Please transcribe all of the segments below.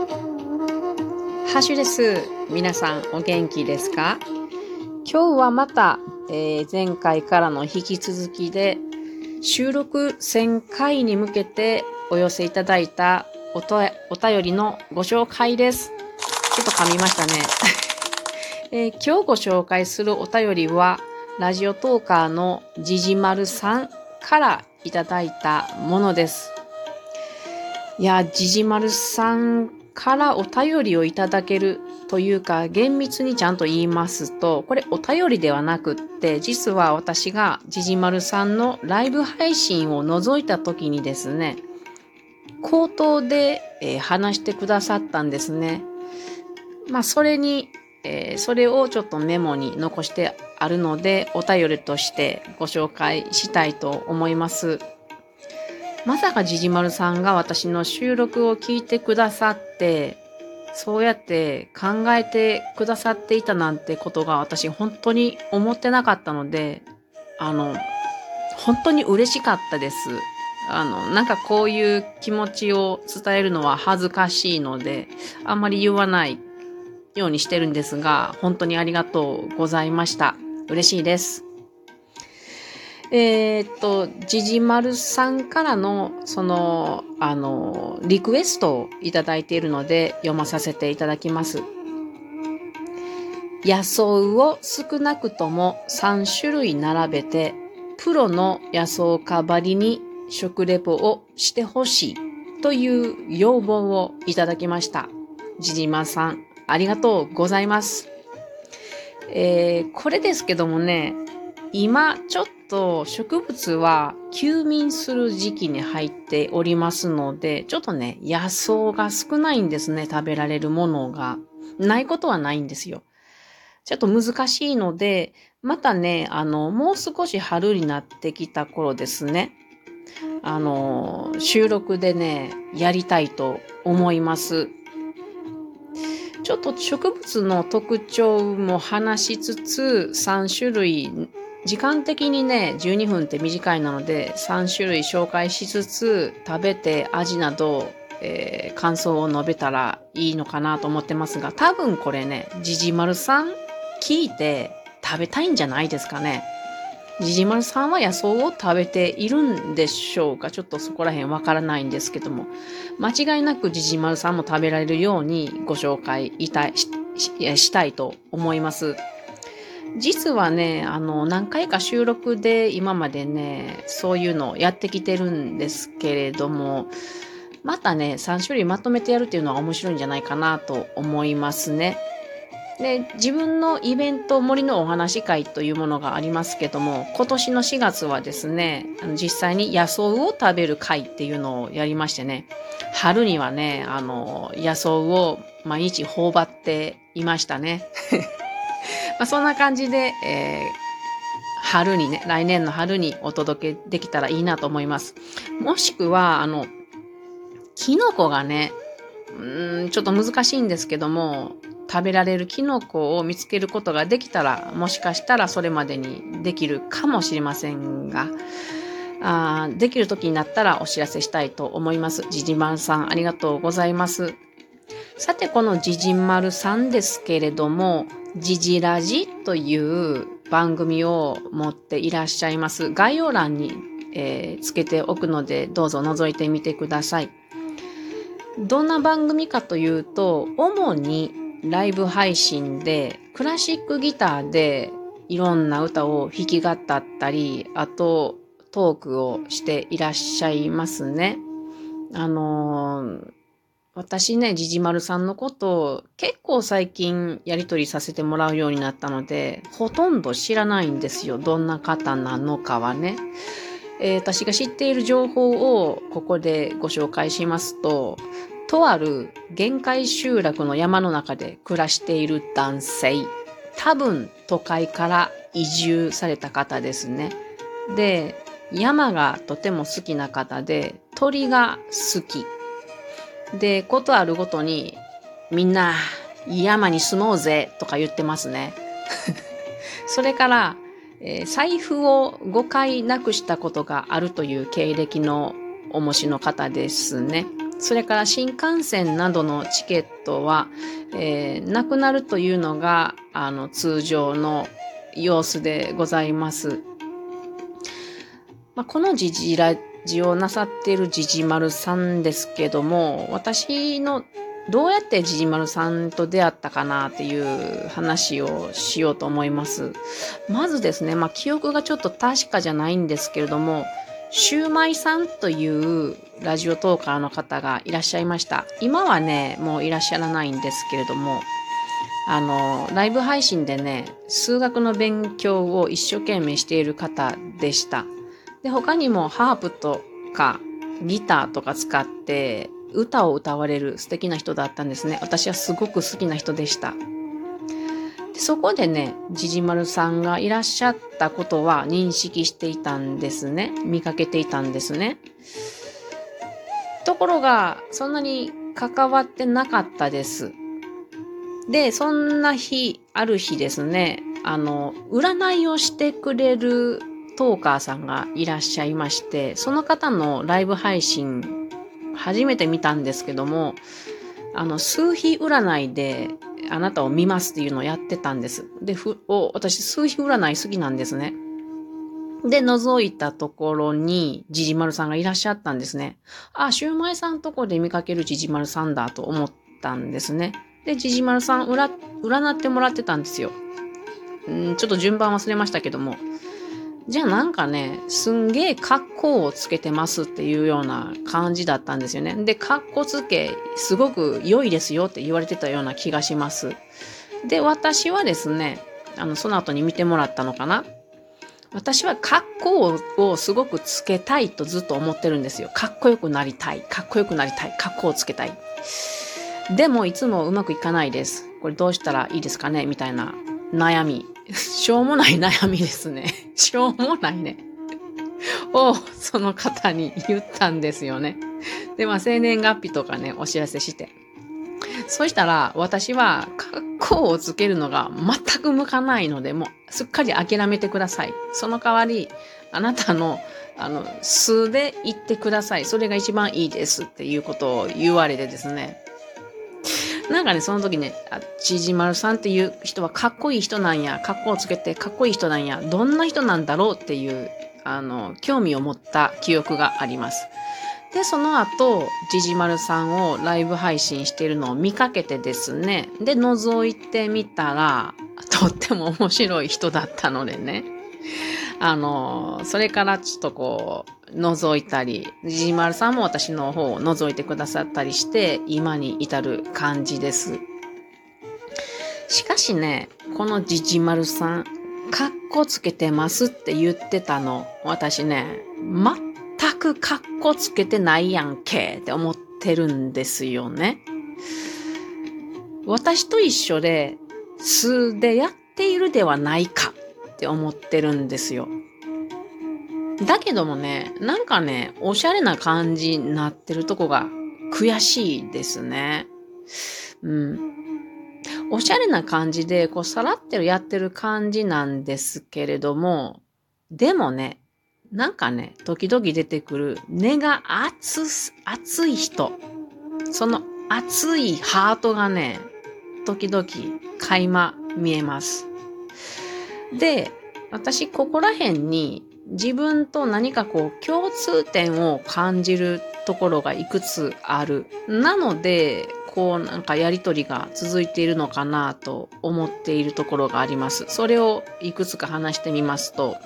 ハッシュです。皆さんお元気ですか？今日はまた、えー、前回からの引き続きで収録1000回に向けてお寄せいただいたおとお便りのご紹介です。ちょっと噛みましたね。えー、今日ご紹介するお便りは、ラジオトーカーのじじまるさんからいただいたものです。いや、じじまるさんからお便りをいただけるというか、厳密にちゃんと言いますと、これお便りではなくって、実は私がじじまるさんのライブ配信を覗いた時にですね、口頭で、えー、話してくださったんですね。まあ、それに、えー、それをちょっとメモに残してあるので、お便りとしてご紹介したいと思います。まさかじじまるさんが私の収録を聞いてくださって、そうやって考えてくださっていたなんてことが私本当に思ってなかったので、あの、本当に嬉しかったです。あの、なんかこういう気持ちを伝えるのは恥ずかしいので、あんまり言わないようにしてるんですが、本当にありがとうございました。嬉しいです。えー、っと、じじまるさんからの、その、あの、リクエストをいただいているので、読まさせていただきます。野草を少なくとも3種類並べて、プロの野草家ばりに食レポをしてほしいという要望をいただきました。じじまさん、ありがとうございます。えー、これですけどもね、今ちょっと植物は休眠する時期に入っておりますので、ちょっとね、野草が少ないんですね、食べられるものが。ないことはないんですよ。ちょっと難しいので、またね、あの、もう少し春になってきた頃ですね。あの、収録でね、やりたいと思います。ちょっと植物の特徴も話しつつ、3種類時間的にね、12分って短いなので、3種類紹介しつつ、食べて味など、えー、感想を述べたらいいのかなと思ってますが、多分これね、じじまるさん聞いて食べたいんじゃないですかね。じじまるさんは野草を食べているんでしょうか？ちょっとそこら辺わからないんですけども、間違いなくじじまるさんも食べられるようにご紹介いたししたいと思います。実はね、あの、何回か収録で今までね、そういうのをやってきてるんですけれども、またね、3種類まとめてやるっていうのは面白いんじゃないかなと思いますね。で、自分のイベント森のお話会というものがありますけども、今年の4月はですね、実際に野草を食べる会っていうのをやりましてね、春にはね、あの、野草を毎日頬張っていましたね。まあ、そんな感じで、えー、春にね、来年の春にお届けできたらいいなと思います。もしくは、あの、キノコがね、うん、ちょっと難しいんですけども、食べられるキノコを見つけることができたら、もしかしたらそれまでにできるかもしれませんが、あできる時になったらお知らせしたいと思います。ジジマルさん、ありがとうございます。さて、このジジマルさんですけれども、ジジラジという番組を持っていらっしゃいます。概要欄に、えー、つけておくので、どうぞ覗いてみてください。どんな番組かというと、主にライブ配信で、クラシックギターでいろんな歌を弾き語ったり、あとトークをしていらっしゃいますね。あのー私ね、じじまるさんのことを結構最近やりとりさせてもらうようになったので、ほとんど知らないんですよ。どんな方なのかはね。えー、私が知っている情報をここでご紹介しますと、とある限界集落の山の中で暮らしている男性。多分都会から移住された方ですね。で、山がとても好きな方で、鳥が好き。で、ことあるごとに、みんな、山に住もうぜ、とか言ってますね。それから、えー、財布を5回なくしたことがあるという経歴のおもしの方ですね。それから新幹線などのチケットは、えー、なくなるというのが、あの、通常の様子でございます。まあ、この時事ラジオなさっているジジマルさんですけども、私のどうやってジジマルさんと出会ったかなっていう話をしようと思います。まずですね、まあ記憶がちょっと確かじゃないんですけれども、シューマイさんというラジオトーカーの方がいらっしゃいました。今はね、もういらっしゃらないんですけれども、あの、ライブ配信でね、数学の勉強を一生懸命している方でした。で、他にもハープとかギターとか使って歌を歌われる素敵な人だったんですね。私はすごく好きな人でした。でそこでね、じじまるさんがいらっしゃったことは認識していたんですね。見かけていたんですね。ところが、そんなに関わってなかったです。で、そんな日、ある日ですね、あの、占いをしてくれるトーカーさんがいらっしゃいまして、その方のライブ配信初めて見たんですけども、あの、数比占いであなたを見ますっていうのをやってたんです。で、ふ、お、私数比占い好きなんですね。で、覗いたところに、ジジマルさんがいらっしゃったんですね。あ、シューマイさんとこで見かけるジジマルさんだと思ったんですね。で、ジジマルさん、占、ってもらってたんですよ。んちょっと順番忘れましたけども。じゃあなんかね、すんげえ格好をつけてますっていうような感じだったんですよね。で、格好つけ、すごく良いですよって言われてたような気がします。で、私はですね、あの、その後に見てもらったのかな私は格好をすごくつけたいとずっと思ってるんですよ。かっこよくなりたい。かっこよくなりたい。格好をつけたい。でもいつもうまくいかないです。これどうしたらいいですかね？みたいな悩み しょうもない悩みですね。しょうもないね。を、その方に言ったんですよね。で、まあ、生年月日とかね、お知らせして。そしたら、私は、格好をつけるのが全く向かないので、もう、すっかり諦めてください。その代わり、あなたの、あの、数で言ってください。それが一番いいですっていうことを言われてですね。なんかね、その時ね、あ、ちじまるさんっていう人はかっこいい人なんや、かっこをつけてかっこいい人なんや、どんな人なんだろうっていう、あの、興味を持った記憶があります。で、その後、じじまるさんをライブ配信しているのを見かけてですね、で、覗いてみたら、とっても面白い人だったのでね、あの、それからちょっとこう、覗いたり、じじまるさんも私の方を覗いてくださったりして、今に至る感じです。しかしね、このじじまるさん、かっこつけてますって言ってたの、私ね、全くかっこつけてないやんけって思ってるんですよね。私と一緒で素でやっているではないかって思ってるんですよ。だけどもね、なんかね、おしゃれな感じになってるとこが悔しいですね。うん。おしゃれな感じで、こう、さらってるやってる感じなんですけれども、でもね、なんかね、時々出てくる根が熱、熱い人。その熱いハートがね、時々垣間見えます。で、私、ここら辺に自分と何かこう共通点を感じるところがいくつある。なので、こうなんかやりとりが続いているのかなと思っているところがあります。それをいくつか話してみますと、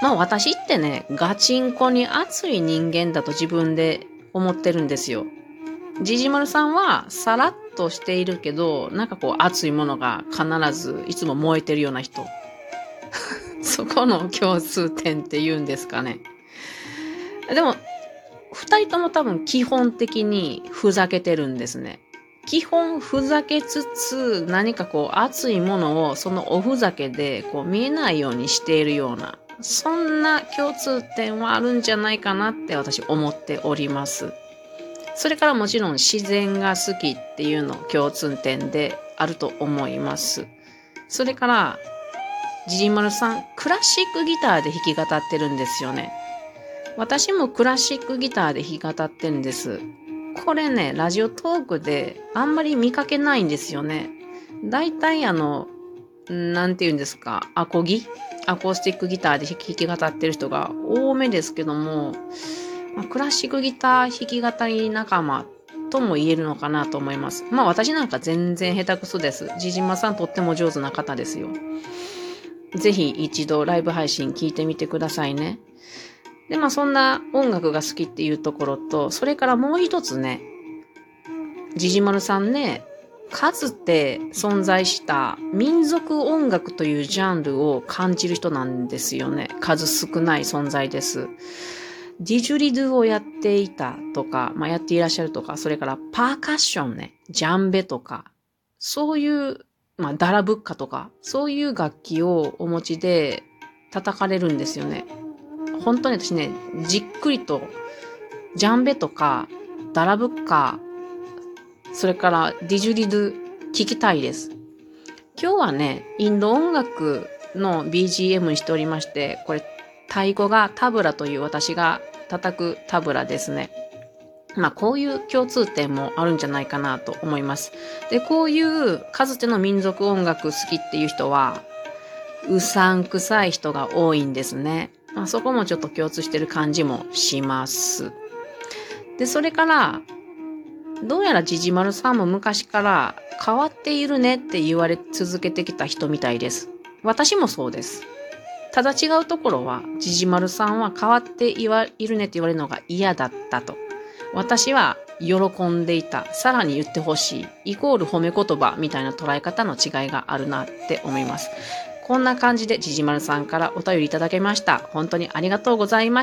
まあ私ってね、ガチンコに熱い人間だと自分で思ってるんですよ。ジジマルさんはさらっとしているけど、なんかこう熱いものが必ずいつも燃えてるような人。そこの共通点って言うんですかね。でも、二人とも多分基本的にふざけてるんですね。基本ふざけつつ何かこう熱いものをそのおふざけでこう見えないようにしているようなそんな共通点はあるんじゃないかなって私思っております。それからもちろん自然が好きっていうの共通点であると思います。それからジジマルさん、クラシックギターで弾き語ってるんですよね。私もクラシックギターで弾き語ってるんです。これね、ラジオトークであんまり見かけないんですよね。だいたいあの、なんて言うんですか、アコギ？アコースティックギターで弾き語ってる人が多めですけども、まあクラシックギター弾き語り仲間とも言えるのかなと思います。まあ私なんか全然下手くそです。ジジマさんとっても上手な方ですよ。ぜひ一度ライブ配信聞いてみてくださいね。で、まあそんな音楽が好きっていうところと、それからもう一つね、ジジマルさんね、かつて存在した民族音楽というジャンルを感じる人なんですよね。数少ない存在です。ディジュリドゥをやっていたとか、まあ、やっていらっしゃるとか、それからパーカッションね、ジャンベとか、そういう、まあ、ダラブッカとか、そういう楽器をお持ちで叩かれるんですよね。本当に私ね、じっくりと、ジャンベとか、ダラブッカ、それからディジュリド聞きたいです。今日はね、インド音楽の BGM にしておりまして、これ、太鼓がタブラという私が叩くタブラですね。まあこういう共通点もあるんじゃないかなと思います。で、こういうかつての民族音楽好きっていう人は、うさんくさい人が多いんですね。まあそこもちょっと共通してる感じもします。で、それから、どうやらジジマルさんも昔から変わっているねって言われ続けてきた人みたいです。私もそうです。ただ違うところは、ジジマルさんは変わっていわいるねって言われるのが嫌だったと。私は喜んでいた。さらに言ってほしい。イコール褒め言葉みたいな捉え方の違いがあるなって思います。こんな感じでじじまるさんからお便りいただけました。本当にありがとうございました。